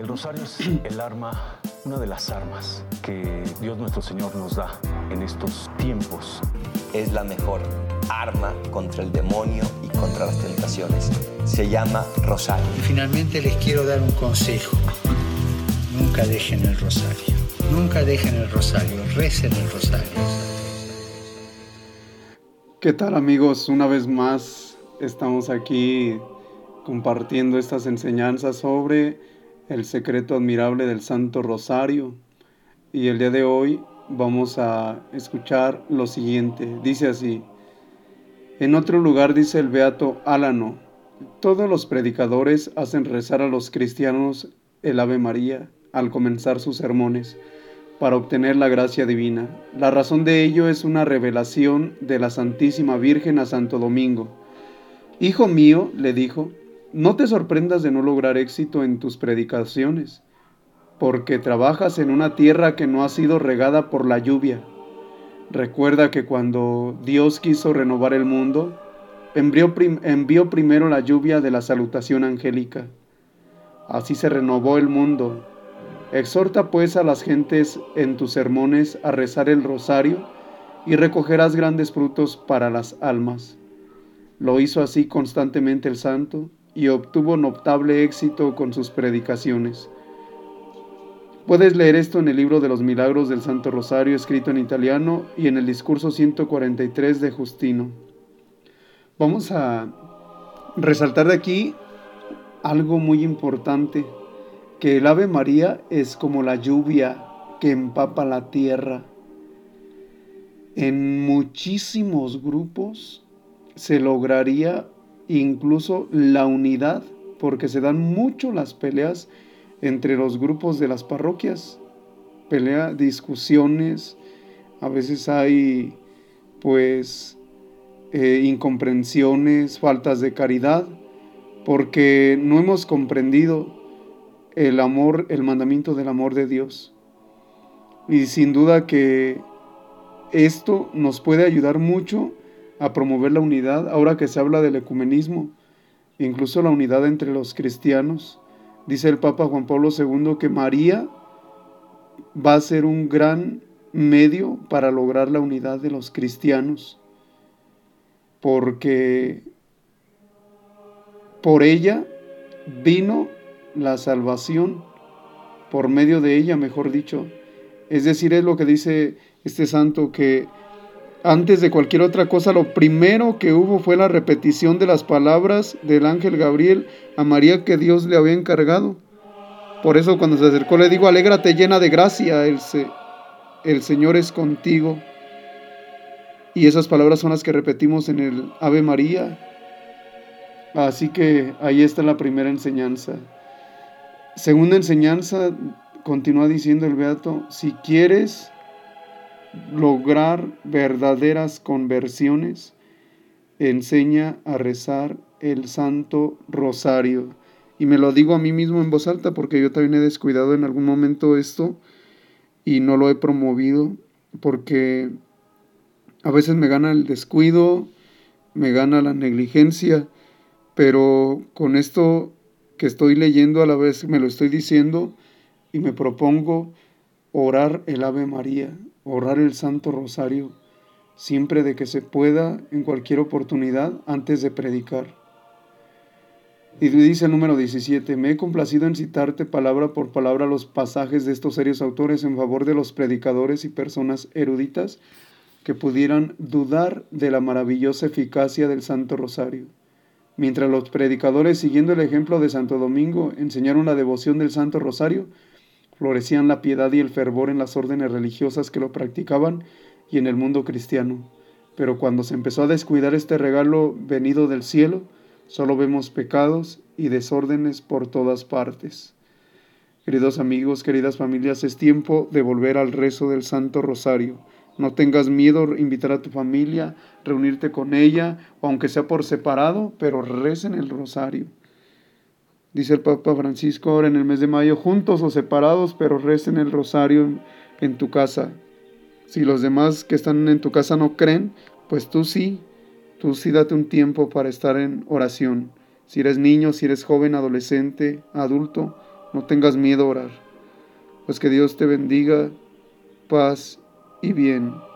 El rosario es el arma, una de las armas que Dios nuestro Señor nos da en estos tiempos. Es la mejor arma contra el demonio y contra las tentaciones. Se llama rosario. Y finalmente les quiero dar un consejo. Nunca dejen el rosario. Nunca dejen el rosario. Recen el rosario. ¿Qué tal amigos? Una vez más estamos aquí compartiendo estas enseñanzas sobre el secreto admirable del Santo Rosario. Y el día de hoy vamos a escuchar lo siguiente. Dice así, en otro lugar dice el Beato Álano, todos los predicadores hacen rezar a los cristianos el Ave María al comenzar sus sermones para obtener la gracia divina. La razón de ello es una revelación de la Santísima Virgen a Santo Domingo. Hijo mío, le dijo, no te sorprendas de no lograr éxito en tus predicaciones, porque trabajas en una tierra que no ha sido regada por la lluvia. Recuerda que cuando Dios quiso renovar el mundo, envió, primero la lluvia de la salutación angélica. Así se renovó el mundo. Exhorta pues a las gentes en tus sermones a rezar el rosario y recogerás grandes frutos para las almas. Lo hizo así constantemente el santo y obtuvo notable éxito con sus predicaciones. Puedes leer esto en el libro de los milagros del Santo Rosario escrito en italiano y en el discurso 143 de Justino. Vamos a resaltar de aquí algo muy importante, que el Ave María es como la lluvia que empapa la tierra. En muchísimos grupos se lograría incluso la unidad, porque se dan mucho las peleas entre los grupos de las parroquias, pelea, discusiones, a veces hay pues eh, incomprensiones, faltas de caridad, porque no hemos comprendido el amor, el mandamiento del amor de Dios. Y sin duda que esto nos puede ayudar mucho a promover la unidad, ahora que se habla del ecumenismo, incluso la unidad entre los cristianos. Dice el Papa Juan Pablo II que María va a ser un gran medio para lograr la unidad de los cristianos, porque por ella vino la salvación, por medio de ella, mejor dicho. Es decir, es lo que dice este santo, que antes de cualquier otra cosa, lo primero que hubo fue la repetición de las palabras del ángel Gabriel a María que Dios le había encargado. Por eso cuando se acercó le digo, alégrate llena de gracia, el, el Señor es contigo. Y esas palabras son las que repetimos en el Ave María. Así que ahí está la primera enseñanza. Segunda enseñanza, continúa diciendo el Beato, si quieres lograr verdaderas conversiones, enseña a rezar el Santo Rosario. Y me lo digo a mí mismo en voz alta porque yo también he descuidado en algún momento esto y no lo he promovido porque a veces me gana el descuido, me gana la negligencia, pero con esto que estoy leyendo a la vez me lo estoy diciendo y me propongo orar el Ave María, orar el Santo Rosario, siempre de que se pueda, en cualquier oportunidad, antes de predicar. Y dice el número 17, me he complacido en citarte palabra por palabra los pasajes de estos serios autores en favor de los predicadores y personas eruditas que pudieran dudar de la maravillosa eficacia del Santo Rosario. Mientras los predicadores, siguiendo el ejemplo de Santo Domingo, enseñaron la devoción del Santo Rosario, florecían la piedad y el fervor en las órdenes religiosas que lo practicaban y en el mundo cristiano. Pero cuando se empezó a descuidar este regalo venido del cielo, solo vemos pecados y desórdenes por todas partes. Queridos amigos, queridas familias, es tiempo de volver al rezo del Santo Rosario. No tengas miedo invitar a tu familia, reunirte con ella, aunque sea por separado, pero recen el rosario. Dice el Papa Francisco ahora en el mes de mayo, juntos o separados, pero recen el rosario en, tu casa. Si los demás que están en tu casa no creen, pues tú sí, tú sí date un tiempo para estar en oración. Si eres niño, si eres joven, adolescente, adulto, No tengas miedo a orar. Pues que Dios te bendiga, paz y bien.